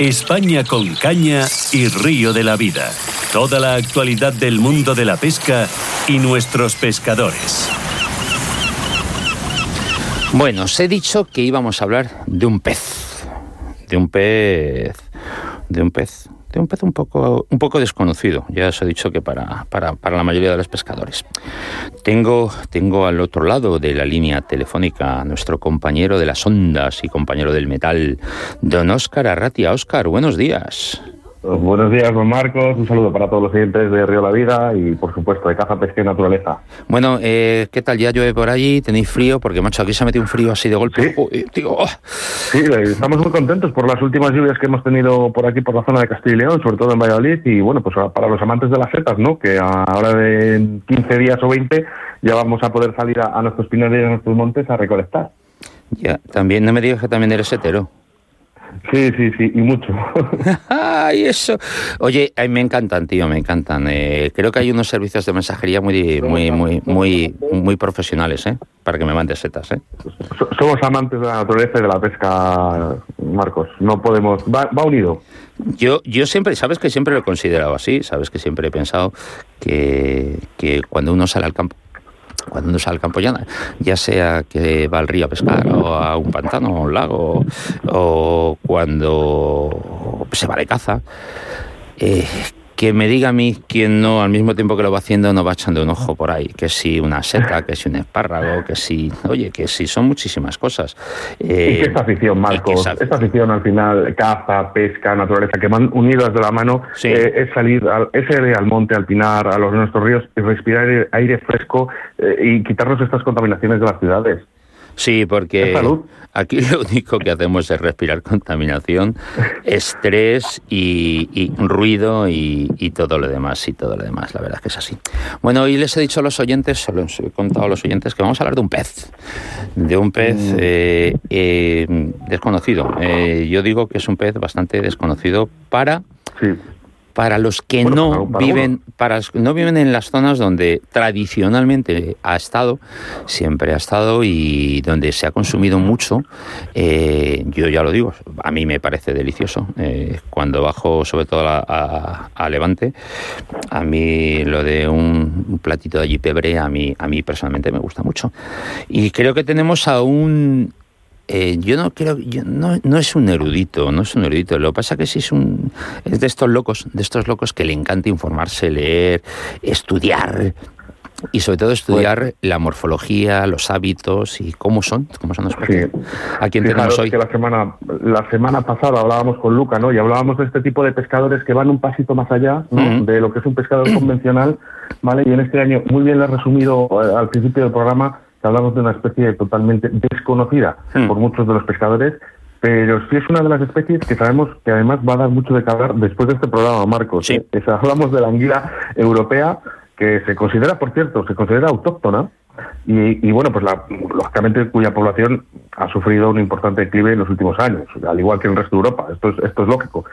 España con caña y río de la vida. Toda la actualidad del mundo de la pesca y nuestros pescadores. Bueno, os he dicho que íbamos a hablar de un pez. De un pez. De un pez de un pez un poco, un poco desconocido. Ya os he dicho que para, para, para, la mayoría de los pescadores. Tengo, tengo al otro lado de la línea telefónica a nuestro compañero de las ondas y compañero del metal, don Óscar Arratia. Óscar, buenos días. Pues buenos días, don Marcos. Un saludo para todos los clientes de Río La Vida y, por supuesto, de Caza, Pesca y Naturaleza. Bueno, eh, ¿qué tal? ¿Ya llueve por allí? ¿Tenéis frío? Porque, macho, aquí se ha metido un frío así de golpe. Sí, Uy, tío, oh. sí estamos muy contentos por las últimas lluvias que hemos tenido por aquí, por la zona de Castilla y León, sobre todo en Valladolid. Y, bueno, pues para los amantes de las setas, ¿no? Que ahora de 15 días o 20 ya vamos a poder salir a, a nuestros pinares y a nuestros montes a recolectar. Ya, también, no me digas que también eres hetero. Sí, sí, sí, y mucho. Ay, eso. Oye, ay, me encantan, tío, me encantan. Eh, creo que hay unos servicios de mensajería muy, muy, muy, muy, muy profesionales, ¿eh? Para que me mandes setas, ¿eh? Somos amantes de la naturaleza y de la pesca, Marcos. No podemos. Va, va unido. Yo, yo siempre, sabes que siempre lo he considerado así, sabes que siempre he pensado que, que cuando uno sale al campo cuando uno sale al campo ya, ya sea que va al río a pescar o a un pantano o a un lago o cuando se va de caza, eh, que me diga a mí quien no, al mismo tiempo que lo va haciendo, no va echando un ojo por ahí, que si una seta, que si un espárrago, que si, oye, que si son muchísimas cosas. Eh, y que esta afición, Marcos, esa... esta afición al final, caza, pesca, naturaleza, que van unidas de la mano, sí. eh, es salir, al, es ir al monte, al pinar, a los nuestros ríos y respirar aire, aire fresco eh, y quitarnos estas contaminaciones de las ciudades. Sí, porque aquí lo único que hacemos es respirar contaminación, estrés y, y ruido y, y, todo lo demás, y todo lo demás, la verdad es que es así. Bueno, hoy les he dicho a los oyentes, les he contado a los oyentes que vamos a hablar de un pez, de un pez eh, eh, desconocido. Eh, yo digo que es un pez bastante desconocido para... Sí para los que bueno, no para, para viven uno. para no viven en las zonas donde tradicionalmente ha estado siempre ha estado y donde se ha consumido mucho eh, yo ya lo digo a mí me parece delicioso eh, cuando bajo sobre todo a, a, a, Levante a mí lo de un, un platito de allí pebre a mí a mí personalmente me gusta mucho y creo que tenemos a un eh, yo no creo, yo no, no, es un erudito, no es un erudito. Lo que pasa que sí es un, es de estos locos, de estos locos que le encanta informarse, leer, estudiar y sobre todo estudiar pues, la morfología, los hábitos y cómo son, cómo son los. Sí. ¿A quién Fijaros tenemos hoy? Que la semana, la semana pasada hablábamos con Luca, ¿no? Y hablábamos de este tipo de pescadores que van un pasito más allá, ¿no? Uh -huh. De lo que es un pescador convencional, ¿vale? Y en este año, muy bien lo he resumido eh, al principio del programa hablamos de una especie totalmente desconocida por muchos de los pescadores, pero sí es una de las especies que sabemos que además va a dar mucho de hablar después de este programa, Marcos. Sí. ¿eh? Es, hablamos de la anguila europea, que se considera, por cierto, se considera autóctona, y, y, bueno, pues la, lógicamente cuya población ha sufrido un importante declive en los últimos años, al igual que el resto de Europa. Esto es, esto es lógico.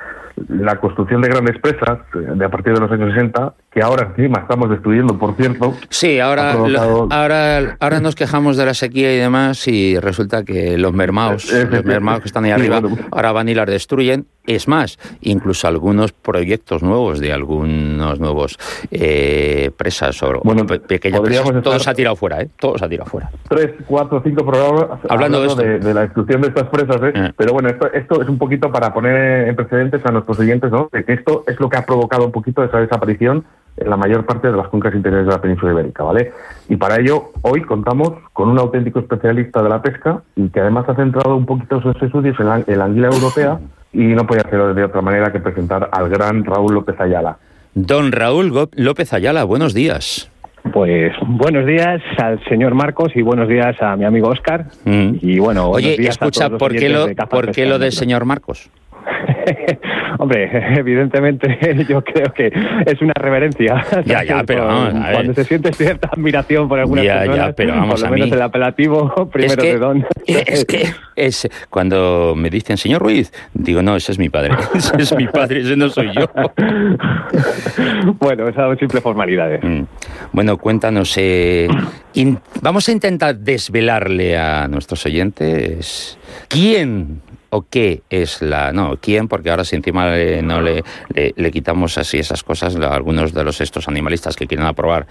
La construcción de grandes presas de a partir de los años 60, que ahora encima estamos destruyendo, por cierto. Sí, ahora, provocado... lo, ahora, ahora nos quejamos de la sequía y demás, y resulta que los mermaos, los mermaos que están ahí arriba, bueno. ahora van y las destruyen. Es más, incluso algunos proyectos nuevos de algunos nuevos eh, presas o bueno, pequeñas presas, todo se ha tirado fuera, ¿eh? Todo se ha tirado fuera. Tres, cuatro, cinco programas hablando, hablando de, de, de, la destrucción de estas presas, ¿eh? Eh. Pero bueno, esto, esto es un poquito para poner en precedentes a nuestros oyentes, ¿no? De que esto es lo que ha provocado un poquito esa desaparición en la mayor parte de las cuencas interiores de la península ibérica, ¿vale? Y para ello, hoy contamos con un auténtico especialista de la pesca y que además ha centrado un poquito sus estudios en la, en la anguila europea y no podía hacerlo de otra manera que presentar al gran Raúl López Ayala. Don Raúl López Ayala, buenos días. Pues buenos días al señor Marcos y buenos días a mi amigo Oscar. Mm. Y bueno, oye, escucha, ¿por qué, lo, ¿por qué lo del señor Marcos? Hombre, evidentemente yo creo que es una reverencia. Ya, ya, pero vamos, a ver. Cuando se siente cierta admiración por algunas ya, personas, ya, pero vamos por lo menos a mí. el apelativo primero es que, de don. Es que es cuando me dicen señor Ruiz, digo no, ese es mi padre, ese es mi padre, ese no soy yo. bueno, esas simples formalidades. Mm. Bueno, cuéntanos, eh, vamos a intentar desvelarle a nuestros oyentes quién o qué es la... No, quién, porque ahora si encima no le, le, quitamos así esas cosas, algunos de los estos animalistas que quieren aprobar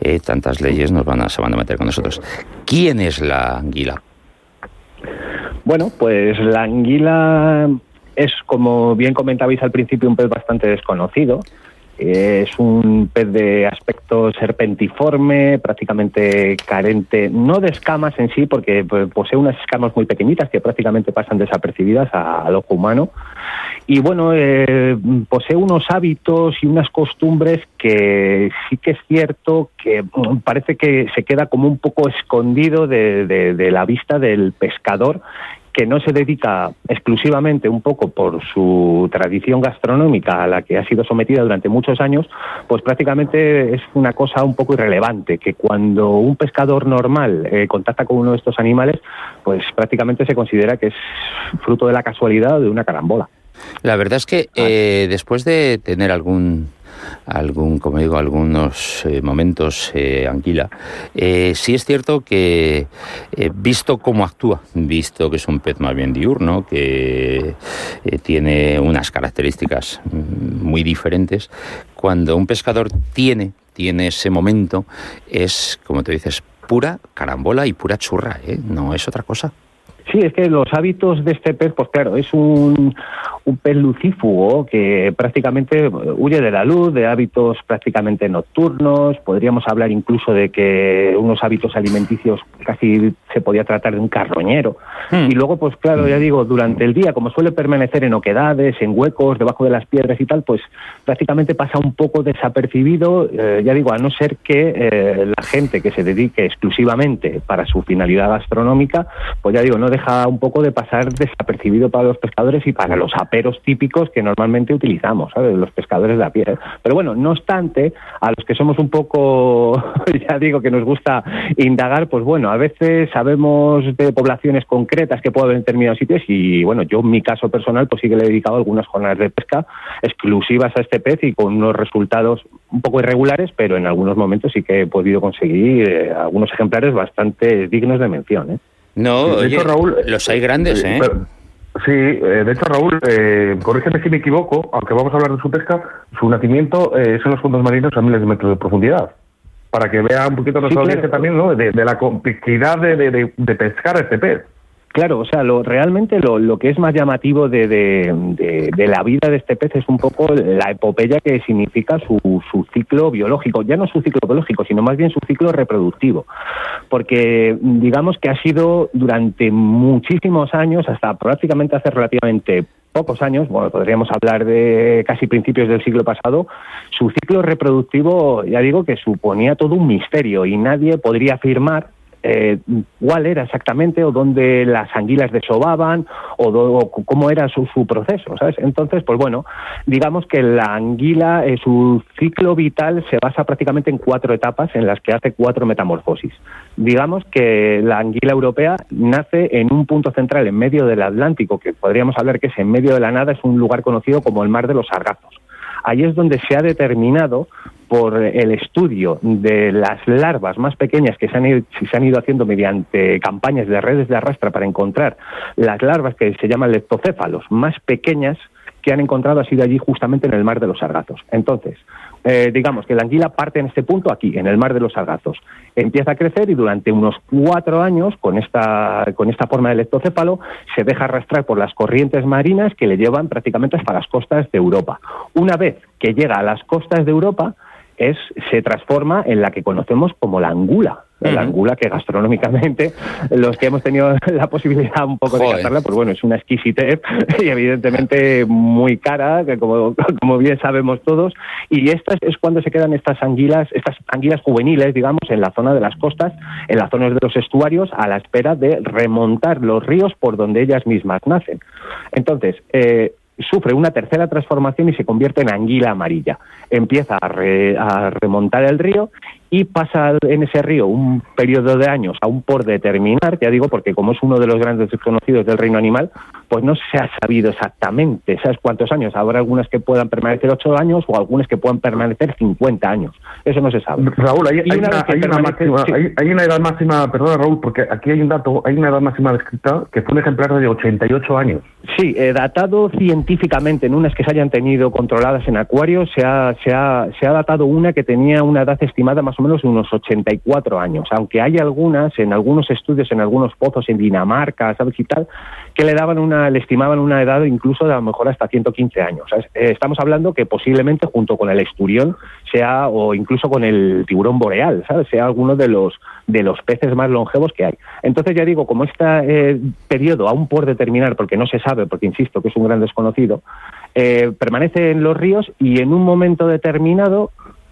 eh, tantas leyes nos van a, se van a meter con nosotros. ¿Quién es la anguila? Bueno, pues la anguila es, como bien comentabais al principio, un pez bastante desconocido. Es un pez de aspecto serpentiforme, prácticamente carente, no de escamas en sí, porque pues, posee unas escamas muy pequeñitas que prácticamente pasan desapercibidas al ojo humano. Y bueno, eh, posee unos hábitos y unas costumbres que sí que es cierto que mm, parece que se queda como un poco escondido de la vista del pescador que no se dedica exclusivamente un poco por su tradición gastronómica a la que ha sido sometida durante muchos años, pues prácticamente es una cosa un poco irrelevante, que cuando un pescador normal eh, contacta con uno de estos animales, pues prácticamente se considera que es fruto de la casualidad o de una carambola. La verdad es que eh, después de tener algún algún, como digo, algunos eh, momentos eh, Anguila. Eh, sí es cierto que, visto cómo actúa, visto que es un pez más bien diurno, que tiene unas características mm, muy diferentes, cuando un pescador tiene, tiene ese momento, es, como te dices, pura carambola y pura churra, no es otra cosa. Sí, es que los hábitos de este pez, pues claro, es un, un pez lucífugo que prácticamente huye de la luz, de hábitos prácticamente nocturnos, podríamos hablar incluso de que unos hábitos alimenticios casi se podía tratar de un carroñero. Hmm. Y luego, pues claro, ya digo, durante el día, como suele permanecer en oquedades, en huecos, debajo de las piedras y tal, pues prácticamente pasa un poco desapercibido, eh, ya digo, a no ser que eh, la gente que se dedique exclusivamente para su finalidad gastronómica, pues ya digo, no deja un poco de pasar desapercibido para los pescadores y para los aperos típicos que normalmente utilizamos, ¿sabes? Los pescadores de a pie. Pero bueno, no obstante, a los que somos un poco, ya digo, que nos gusta indagar, pues bueno, a veces sabemos de poblaciones concretas que puede haber en determinados sitios y bueno, yo en mi caso personal pues sí que le he dedicado algunas jornadas de pesca exclusivas a este pez y con unos resultados un poco irregulares, pero en algunos momentos sí que he podido conseguir eh, algunos ejemplares bastante dignos de mención. ¿eh? No, oye, Raúl, los hay grandes, ¿eh? sí, eh, de hecho, Raúl, eh, corrígeme si me equivoco, aunque vamos a hablar de su pesca, su nacimiento eh, es en los fondos marinos a miles de metros de profundidad. Para que vea un poquito nuestra audiencia también, ¿no? De, la complejidad de, de, de pescar este pez. Claro, o sea, lo, realmente lo, lo que es más llamativo de, de, de, la vida de este pez es un poco la epopeya que significa su, su ciclo biológico, ya no su ciclo biológico, sino más bien su ciclo reproductivo, porque digamos que ha sido durante muchísimos años, hasta prácticamente hace relativamente pocos años, bueno, podríamos hablar de casi principios del siglo pasado, su ciclo reproductivo, ya digo, que suponía todo un misterio y nadie podría afirmar eh, cuál era exactamente o dónde las anguilas desovaban o, cómo era su, proceso, ¿sabes? Entonces, pues bueno, digamos que la anguila, eh, su ciclo vital se basa prácticamente en cuatro etapas en las que hace cuatro metamorfosis. Digamos que la anguila europea nace en un punto central en medio del Atlántico, que podríamos hablar que es en medio de la nada, es un lugar conocido como el Mar de los Sargazos. Ahí es donde se ha determinado por el estudio de las larvas más pequeñas que se han, ido, se han ido haciendo mediante campañas de redes de arrastra para encontrar las larvas que se llaman leptocéfalos más pequeñas que han encontrado ha sido allí justamente en el mar de los sargazos. Entonces, eh, digamos que la anguila parte en este punto aquí, en el mar de los sargazos. Empieza a crecer y durante unos cuatro años, con esta, con esta forma de leptocéfalo, se deja arrastrar por las corrientes marinas que le llevan prácticamente hasta las costas de Europa. Una vez que llega a las costas de Europa, es, se transforma en la que conocemos como la angula. La angula que gastronómicamente los que hemos tenido la posibilidad un poco de cazarla, pues bueno, es una exquisitez y evidentemente muy cara, que como, como bien sabemos todos. Y esta es cuando se quedan estas anguilas, estas anguilas juveniles, digamos, en la zona de las costas, en las zonas de los estuarios, a la espera de remontar los ríos por donde ellas mismas nacen. Entonces, eh, sufre una tercera transformación y se convierte en anguila amarilla. Empieza a, remontar el río y pasa en ese río un periodo de años aún por determinar, ya digo, porque como es uno de los grandes desconocidos del reino animal, pues no se ha sabido exactamente, ¿sabes cuántos años? Habrá algunas que puedan permanecer 8 años o algunas que puedan permanecer 50 años. Eso no se sabe. Raúl, hay, una, máxima, hay, una edad máxima, perdona Raúl, porque aquí hay un dato, hay una edad máxima descrita que fue un ejemplar de 88 años. Sí, eh, datado científicamente en unas que se hayan tenido controladas en acuarios, se ha, se, ha, se ha datado una que tenía una edad estimada más o menos unos 84 años, aunque hay algunas, en algunos estudios, en algunos pozos en Dinamarca, ¿sabes y tal, que le daban una, le estimaban una edad incluso de a lo mejor hasta 115 años. Eh, estamos hablando que posiblemente junto con el esturión sea, o incluso con el tiburón boreal, ¿sabes? sea alguno de los de los peces más longevos que hay. Entonces ya digo, como este eh, periodo aún por determinar, porque no se sabe, porque insisto que es un gran desconocido, eh, permanece en los ríos y en un momento determinado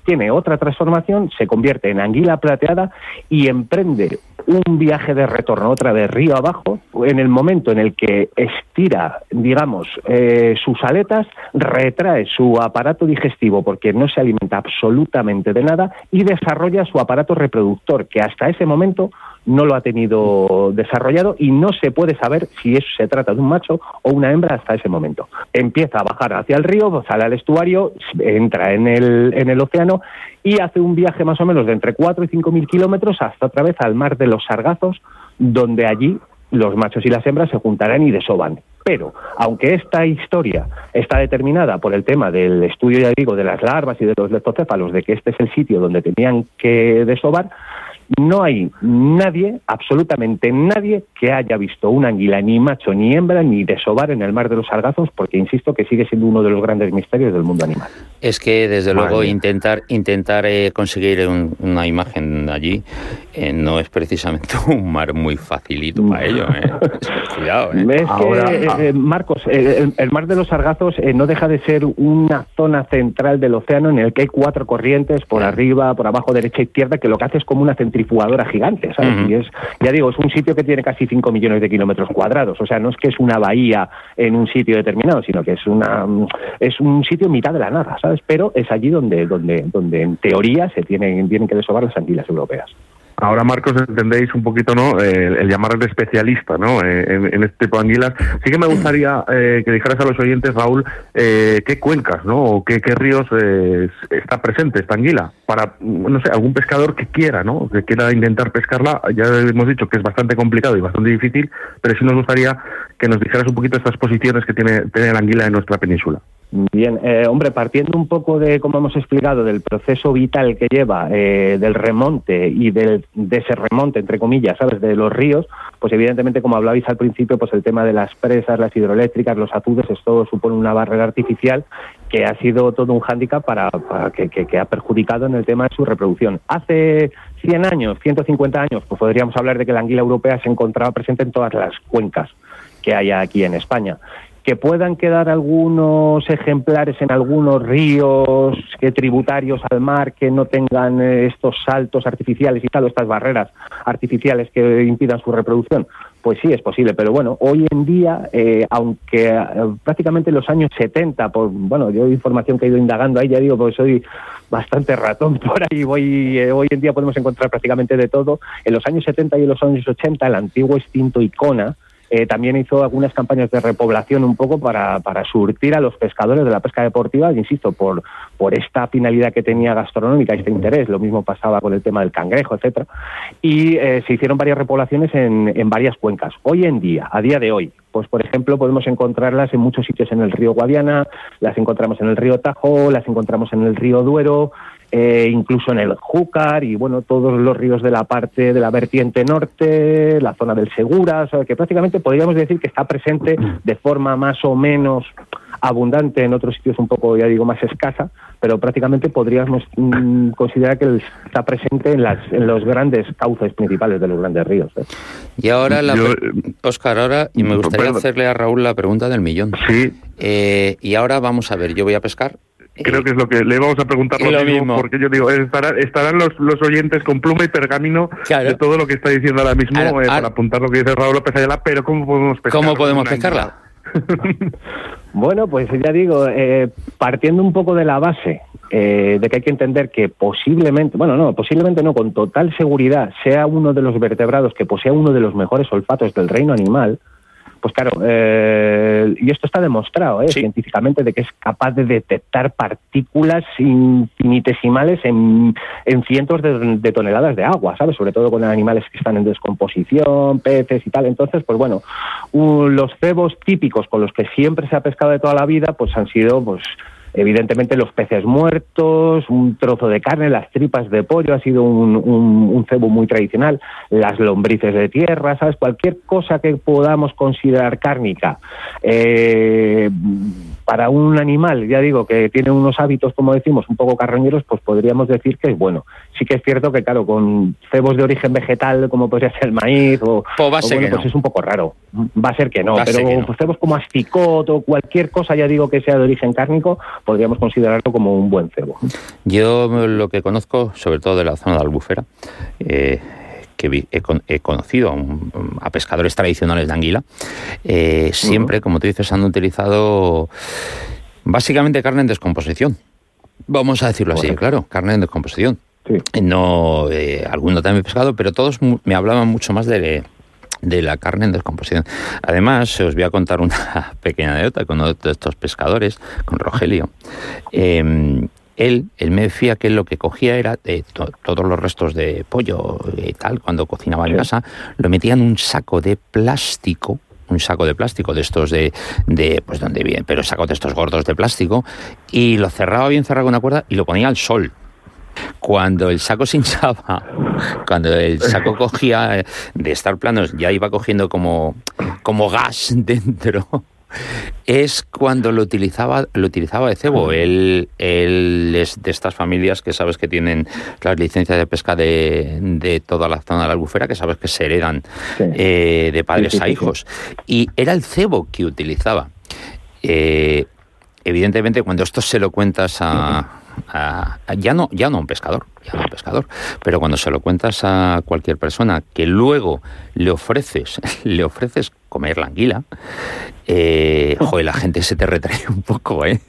tiene otra transformación, se convierte en anguila plateada y emprende un viaje de retorno otra vez río abajo, en el momento en el que estira, digamos, eh, sus aletas, retrae su aparato digestivo porque no se alimenta absolutamente de nada y desarrolla su aparato reproductor, que hasta ese momento no lo ha tenido desarrollado y no se puede saber si eso se trata de un macho o una hembra hasta ese momento. Empieza a bajar hacia el río, sale al estuario, entra en el, en el océano y hace un viaje más o menos de entre 4 y 5 mil kilómetros hasta otra vez al mar de los Sargazos, donde allí los machos y las hembras se juntarán y desoban. Pero, aunque esta historia está determinada por el tema del estudio, ya digo, de las larvas y de los leptocéfalos, de que este es el sitio donde tenían que desovar, no hay nadie, absolutamente nadie, que haya visto una anguila ni macho ni hembra ni desovar en el mar de los sargazos, porque insisto que sigue siendo uno de los grandes misterios del mundo animal. Es que desde luego intentar intentar eh, conseguir una imagen allí eh, no es precisamente un mar muy facilito para ello. Eh. Cuidado. Es que, Marcos, el, mar de los sargazos no deja de ser una zona central del océano en el que hay cuatro corrientes por arriba, por abajo, derecha y izquierda, que lo que hace es como una centrifugadora gigante, ¿sabes? Y es, ya digo, es un sitio que tiene casi 5 millones de kilómetros cuadrados, o sea, no es que es una bahía en un sitio determinado, sino que es una es un sitio en mitad de la nada, ¿sabes? Pero es allí donde donde donde en teoría se tienen tienen que desovar las anguilas europeas. Ahora, Marcos, entendéis un poquito ¿no? el, llamarle especialista ¿no? En, este tipo de anguilas. Sí que me gustaría eh, que dijeras a los oyentes, Raúl, eh, qué cuencas ¿no? o qué, qué ríos eh, está presente esta anguila para, no sé, algún pescador que quiera, ¿no? que quiera intentar pescarla. Ya hemos dicho que es bastante complicado y bastante difícil, pero sí nos gustaría que nos dijeras un poquito estas posiciones que tiene, tiene la anguila en nuestra península. Bien, eh, hombre, partiendo un poco de, como hemos explicado, del proceso vital que lleva, eh, del remonte y del, de ese remonte, entre comillas, ¿sabes?, de los ríos, pues evidentemente, como hablabais al principio, pues el tema de las presas, las hidroeléctricas, los azudes, esto supone una barrera artificial que ha sido todo un hándicap para, que, que, ha perjudicado en el tema de su reproducción. Hace 100 años, 150 años, pues podríamos hablar de que la anguila europea se encontraba presente en todas las cuencas que hay aquí en España que puedan quedar algunos ejemplares en algunos ríos que tributarios al mar que no tengan eh, estos saltos artificiales y tal, estas barreras artificiales que impidan su reproducción. Pues sí, es posible, pero bueno, hoy en día, eh, aunque eh, prácticamente en los años 70, por, bueno, yo información que he ido indagando ahí, ya digo, porque soy bastante ratón por ahí, voy, hoy en día podemos encontrar prácticamente de todo. En los años 70 y en los años 80, el antiguo extinto Icona, eh, también hizo algunas campañas de repoblación un poco para, para, surtir a los pescadores de la pesca deportiva, insisto, por, por esta finalidad que tenía gastronómica, este interés. Lo mismo pasaba con el tema del cangrejo, etcétera. Y eh, se hicieron varias repoblaciones en, en varias cuencas. Hoy en día, a día de hoy, pues por ejemplo podemos encontrarlas en muchos sitios en el río Guadiana, las encontramos en el río Tajo, las encontramos en el río Duero, eh, incluso en el Júcar y bueno, todos los ríos de la parte de la vertiente norte, la zona del Segura, o sea, que prácticamente podríamos decir que está presente de forma más o menos abundante en otros sitios un poco, ya digo, más escasa, pero prácticamente podríamos mm, considerar que está presente en, las, en los grandes cauces principales de los grandes ríos. ¿eh? Y ahora, la Oscar, ahora, y me gustaría hacerle a Raúl la pregunta del millón. Sí. Eh, y ahora vamos a ver, yo voy a pescar creo que es lo que le vamos a preguntar lo, mismo, porque yo digo, estarán, los, los, oyentes con pluma y pergamino de todo lo que está diciendo ahora mismo eh, para apuntar lo que dice Raúl López Ayala, pero ¿cómo podemos pescarla? ¿Cómo podemos pescarla? bueno, pues ya digo, eh, partiendo un poco de la base eh, de que hay que entender que posiblemente, bueno, no, posiblemente no, con total seguridad sea uno de los vertebrados que posea uno de los mejores olfatos del reino animal, pues claro, eh, y esto está demostrado ¿eh? científicamente de que es capaz de detectar partículas infinitesimales en, cientos de, toneladas de agua, ¿sabes? Sobre todo con animales que están en descomposición, peces y tal. Entonces, pues bueno, los cebos típicos con los que siempre se ha pescado de toda la vida, pues han sido, pues Evidentemente los peces muertos, un trozo de carne, las tripas de pollo ha sido un, cebo muy tradicional, las lombrices de tierra, ¿sabes? Cualquier cosa que podamos considerar cárnica. Eh, para un animal, ya digo, que tiene unos hábitos, como decimos, un poco carroñeros, pues podríamos decir que es bueno. Sí que es cierto que, claro, con cebos de origen vegetal, como podría ser el maíz, o, pues, pues es un poco raro. Va a ser que no, pero cebos como asticot o cualquier cosa, ya digo, que sea de origen cárnico, podríamos considerarlo como un buen cebo. Yo lo que conozco, sobre todo de la zona de Albufera, eh, que he, conocido a, pescadores tradicionales de anguila, eh, siempre, como tú dices, han utilizado básicamente carne en descomposición. Vamos a decirlo así, claro, carne en descomposición. No, eh, alguno también pescado, pero todos me hablaban mucho más de, la carne en descomposición. Además, os voy a contar una pequeña anécdota con uno de estos pescadores, con Rogelio. Em, él, él me decía que lo que cogía era eh, todos los restos de pollo y tal, cuando cocinaba en casa, lo metía en un saco de plástico un saco de plástico de estos de, de pues donde bien, pero saco de estos gordos de plástico y lo cerraba bien cerrado con una cuerda y lo ponía al sol. Cuando el saco se hinchaba, cuando el saco cogía de estar planos, ya iba cogiendo como, como gas dentro es cuando lo utilizaba, lo utilizaba de cebo. Él, es de estas familias que sabes que tienen las licencias de pesca de, toda la zona de la albufera, que sabes que se heredan eh, de padres a hijos. Y era el cebo que utilizaba. Eh, evidentemente, cuando esto se lo cuentas a, ya no ya no un pescador ya no un pescador. Pero cuando se lo cuentas a cualquier persona que luego le ofreces le ofreces comer la anguila eh, joder, la gente se te retrae un poco eh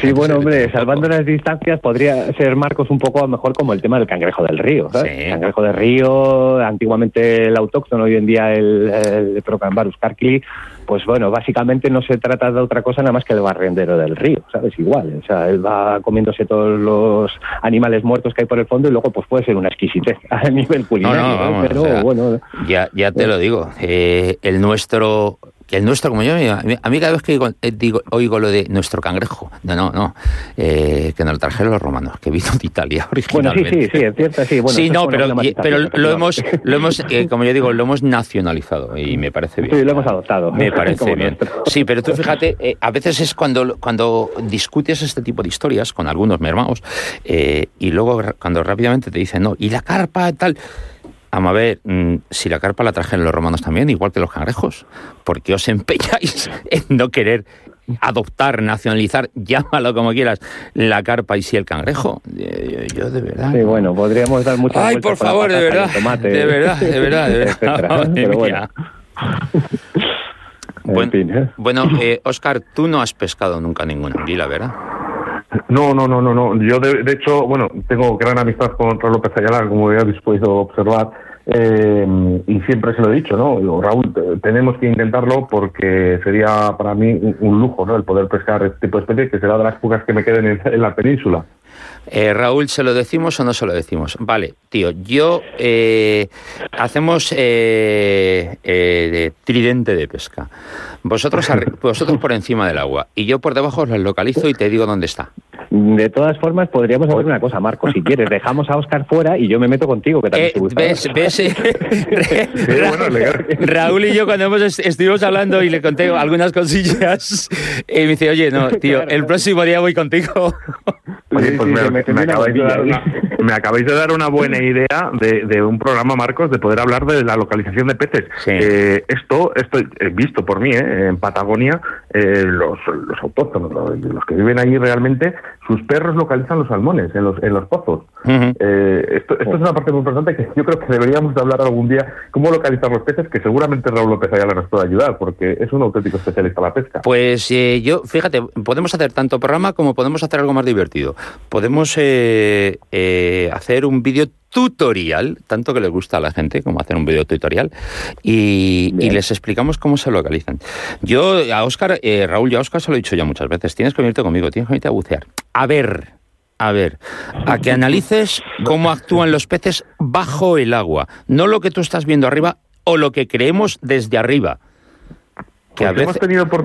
sí, bueno, hombre, salvando las distancias, podría ser Marcos un poco a lo mejor como el tema del cangrejo del río. ¿sabes? Cangrejo del río, antiguamente el autóctono, hoy en día el, el Procambarus carkili, pues bueno, básicamente no se trata de otra cosa nada más que el barrendero del río, ¿sabes? Igual, o sea, él va comiéndose todos los animales muertos que hay por el fondo y luego pues puede ser una exquisitez a nivel culinario, pero bueno... Ya, ya te lo digo, eh, el nuestro el nuestro, como yo, a mí cada vez que eh, digo, oigo lo de nuestro cangrejo, no, no, no, eh, que nos lo trajeron los romanos, que vino de Italia originalmente. Bueno, sí, sí, sí, es cierto, sí. Bueno, sí, no, pero, pero lo hemos, lo hemos eh, como yo digo, lo hemos nacionalizado y me parece bien. Sí, lo hemos adoptado. Me parece bien. Sí, pero tú fíjate, a veces es cuando, cuando discutes este tipo de historias con algunos mermaos y luego cuando rápidamente te dicen, no, y la carpa tal Vamos a ver, mm, si la carpa la trajeron los romanos también, igual que los cangrejos, porque os empeñáis en no querer adoptar, nacionalizar, llámalo como quieras, la carpa y si el cangrejo. Eh, yo, de verdad. Sí, bueno, podríamos dar muchas Ay, por favor, de verdad, de verdad, de verdad, de verdad, Pero bueno. ¿eh? bueno, eh, Oscar, tú no has pescado nunca ninguna anguila, ¿verdad? No, no, no, no, no. Yo de, hecho, bueno, tengo gran amistad con Raúl López Ayala, como ya habéis podido observar, eh, y siempre se lo he dicho, ¿no? Raúl, tenemos que intentarlo porque sería para mí un, lujo, ¿no? El poder pescar este tipo de especies, que será de las pocas que me queden en la península. Eh, Raúl, ¿se lo decimos o no se lo decimos? Vale, tío, yo eh, hacemos eh, de tridente de pesca. Vosotros, vosotros por encima del agua y yo por debajo os lo localizo y te digo dónde está. De todas formas, podríamos hacer una cosa, Marco. Si quieres, dejamos a Oscar fuera y yo me meto contigo, que también ¿Ves? ¿ves? Raúl y yo, cuando hemos estuvimos hablando y le conté algunas cosillas, y me dice, oye, no, tío, el próximo día voy contigo. Oye, pues me, acabáis de dar una, buena idea de, un programa, Marcos, de poder hablar de la localización de peces. Eh, esto, esto visto por mí, eh, en Patagonia, eh, los, los autóctonos, los, que viven allí realmente, sus perros localizan los salmones en los, en los pozos. Eh, esto, esto es una parte muy importante que yo creo que deberíamos de hablar algún día, cómo localizar los peces, que seguramente Raúl López Ayala nos puede ayudar, porque es un auténtico especialista en la pesca. Pues eh, yo, fíjate, podemos hacer tanto programa como podemos hacer algo más divertido. Podemos hacer un vídeo tutorial, tanto que les gusta a la gente como hacer un video tutorial, y, les explicamos cómo se localizan. Yo a Oscar, eh, Raúl, yo a Oscar se lo he dicho ya muchas veces, tienes que venirte conmigo, tienes que venirte a bucear. A ver, a ver, a que analices cómo actúan los peces bajo el agua, no lo que tú estás viendo arriba o lo que creemos desde arriba que a veces,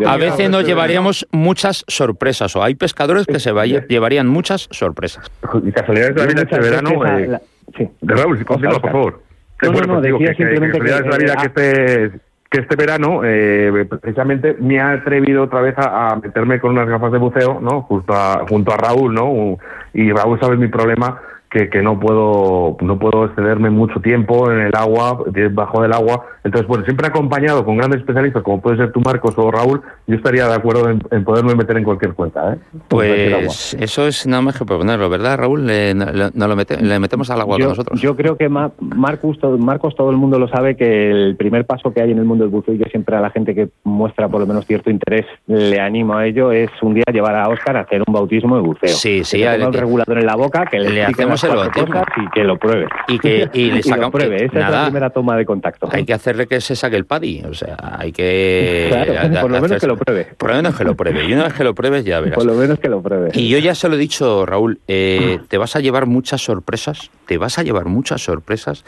a veces nos llevaríamos muchas sorpresas, o hay pescadores que se llevarían muchas sorpresas. Y casualidades vida este verano, eh, sí. de Raúl, si por favor. No, no, no, decía simplemente que, la vida que este, que este verano, eh, precisamente, me ha atrevido otra vez a, meterme con unas gafas de buceo, ¿no? Justo junto a Raúl, ¿no? Y Raúl sabe mi problema, que, que, no puedo no puedo excederme mucho tiempo en el agua, bajo del agua. Entonces, bueno, siempre acompañado con grandes especialistas como puede ser tú, Marcos o Raúl, yo estaría de acuerdo en, poderme meter en cualquier cuenta. ¿eh? Pues eso es nada más que proponerlo, ¿verdad, Raúl? Le, lo le metemos al agua yo, con nosotros. Yo creo que Marcos, todo, Marcos, todo el mundo lo sabe que el primer paso que hay en el mundo del buceo y que siempre a la gente que muestra por lo menos cierto interés le animo a ello es un día llevar a Oscar a hacer un bautismo de buceo. Sí, sí. Que el regulador en la boca, que le, hacemos y que lo pruebe. Y que y le lo pruebe. Esa es la primera toma de contacto. Hay que hacerle que se saque el paddy. O sea, hay que. Claro, por lo menos que lo pruebe. Por lo menos que lo pruebe. Y una vez que lo pruebes, ya verás. Por lo menos que lo pruebe. Y yo ya se lo he dicho, Raúl, eh, te vas a llevar muchas sorpresas. Te vas a llevar muchas sorpresas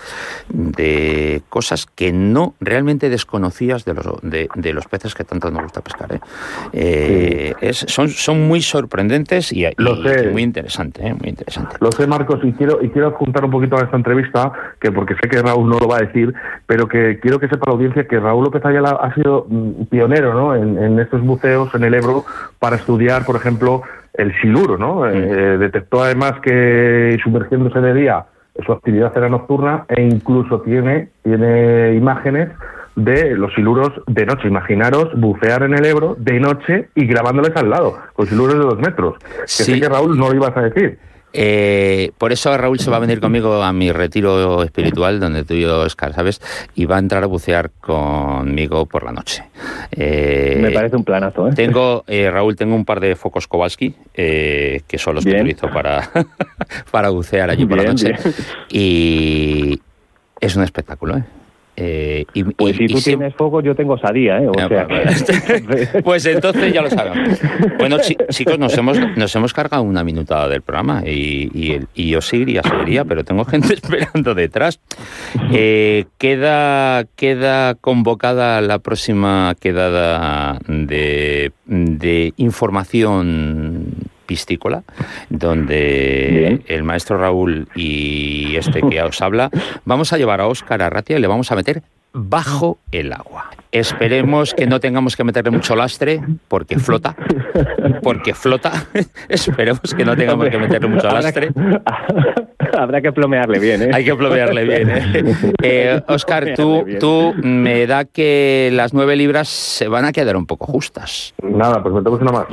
de cosas que no realmente desconocías de los, de, los peces que tanto nos gusta pescar. ¿eh? Eh, es, son, son muy sorprendentes y, muy interesante, muy interesante. Lo sé, Marcos, y quiero, y quiero juntar un poquito a esta entrevista, que porque sé que Raúl no lo va a decir, pero que quiero que sepa la audiencia que Raúl López Ayala ha sido mm, pionero ¿no? en, estos museos en el Ebro para estudiar, por ejemplo, el siluro. ¿no? Eh, detectó además que sumergiéndose de día su actividad era nocturna e incluso tiene, tiene imágenes de los siluros de noche. Imaginaros bucear en el Ebro de noche y grabándoles al lado, con siluros de dos metros. Que sé que Raúl no lo ibas a decir. Eh, por eso Raúl se va a venir conmigo a mi retiro espiritual, donde tú y yo, Oscar, ¿sabes? Y va a entrar a bucear conmigo por la noche. Eh, Me parece un planazo, ¿eh? Tengo, eh, Raúl, tengo un par de focos Kowalski, que son los que utilizo para, para bucear allí por la noche. Y es un espectáculo, ¿eh? Eh, y, pues si tú tienes foco, yo tengo sadía, ¿eh? Ah, pues entonces ya lo sabemos. Bueno, chicos, nos hemos, nos hemos cargado una minutada del programa y, y, yo seguiría, seguiría, pero tengo gente esperando detrás. Eh, queda, queda convocada la próxima quedada de, de información piscícola, donde el maestro Raúl y este que os habla, vamos a llevar a Óscar Arratia y le vamos a meter bajo el agua. Esperemos que no tengamos que meterle mucho lastre porque flota, porque flota. Esperemos que no tengamos que meterle mucho lastre. Habrá que plomearle bien, ¿eh? Hay que plomearle bien, ¿eh? Oscar, eh, tú, tú me da que las nueve libras se van a quedar un poco justas. Nada, pues metemos una más.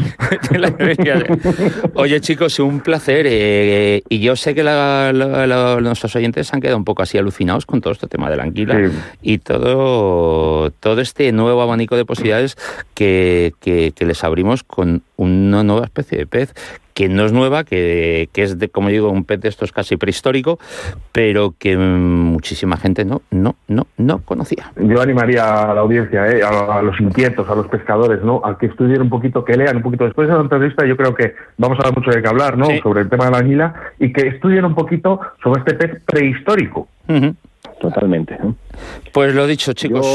Oye, chicos, un placer. Eh, y yo sé que nuestros oyentes han quedado un poco así alucinados con todo este tema de la anguila y todo, todo este nuevo abanico de posibilidades que, que, les abrimos con una nueva especie de pez que no es nueva, que, que, es, de, como digo, un pez de estos casi prehistórico, pero que muchísima gente no, no, no, no conocía. Yo animaría a la audiencia, eh, a, los inquietos, a los pescadores, ¿no? a que estudien un poquito, que lean un poquito. Después de la entrevista yo creo que vamos a dar mucho de qué hablar ¿no? sobre el tema de la anguila y que estudien un poquito sobre este pez prehistórico totalmente. Pues lo dicho, chicos.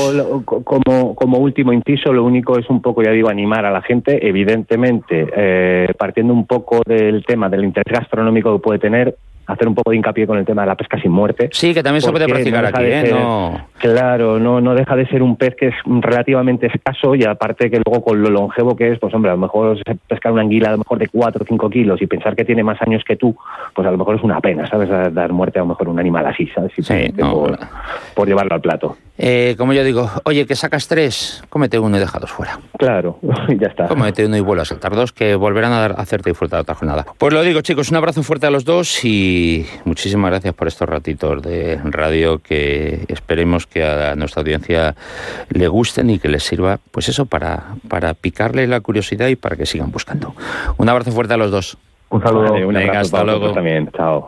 como, como último inciso, lo único es un poco, ya digo, animar a la gente, evidentemente, eh, partiendo un poco del tema del interés gastronómico que puede tener, hacer un poco de hincapié con el tema de la pesca sin muerte. Sí, que también se puede practicar aquí, ¿eh? no... Claro, no, no deja de ser un pez que es relativamente escaso y aparte que luego con lo longevo que es, pues hombre, a lo mejor pescar una anguila a lo mejor de 4 o 5 kilos y pensar que tiene más años que tú, pues a lo mejor es una pena, ¿sabes? Dar muerte a lo mejor un animal así, ¿sabes? sí, por, llevarlo al plato. Eh, como yo digo, oye, que sacas tres, cómete uno y deja dos fuera. Claro, ya está. Cómete uno y vuelve a saltar dos, que volverán a, dar, a hacerte disfrutar otra jornada. Pues lo digo, chicos, un abrazo fuerte a los dos y muchísimas gracias por estos ratitos de radio que esperemos que a nuestra audiencia le gusten y que les sirva, pues eso, para, para picarle la curiosidad y para que sigan buscando. Un abrazo fuerte a los dos. Un saludo. Venga, hasta luego. También, chao.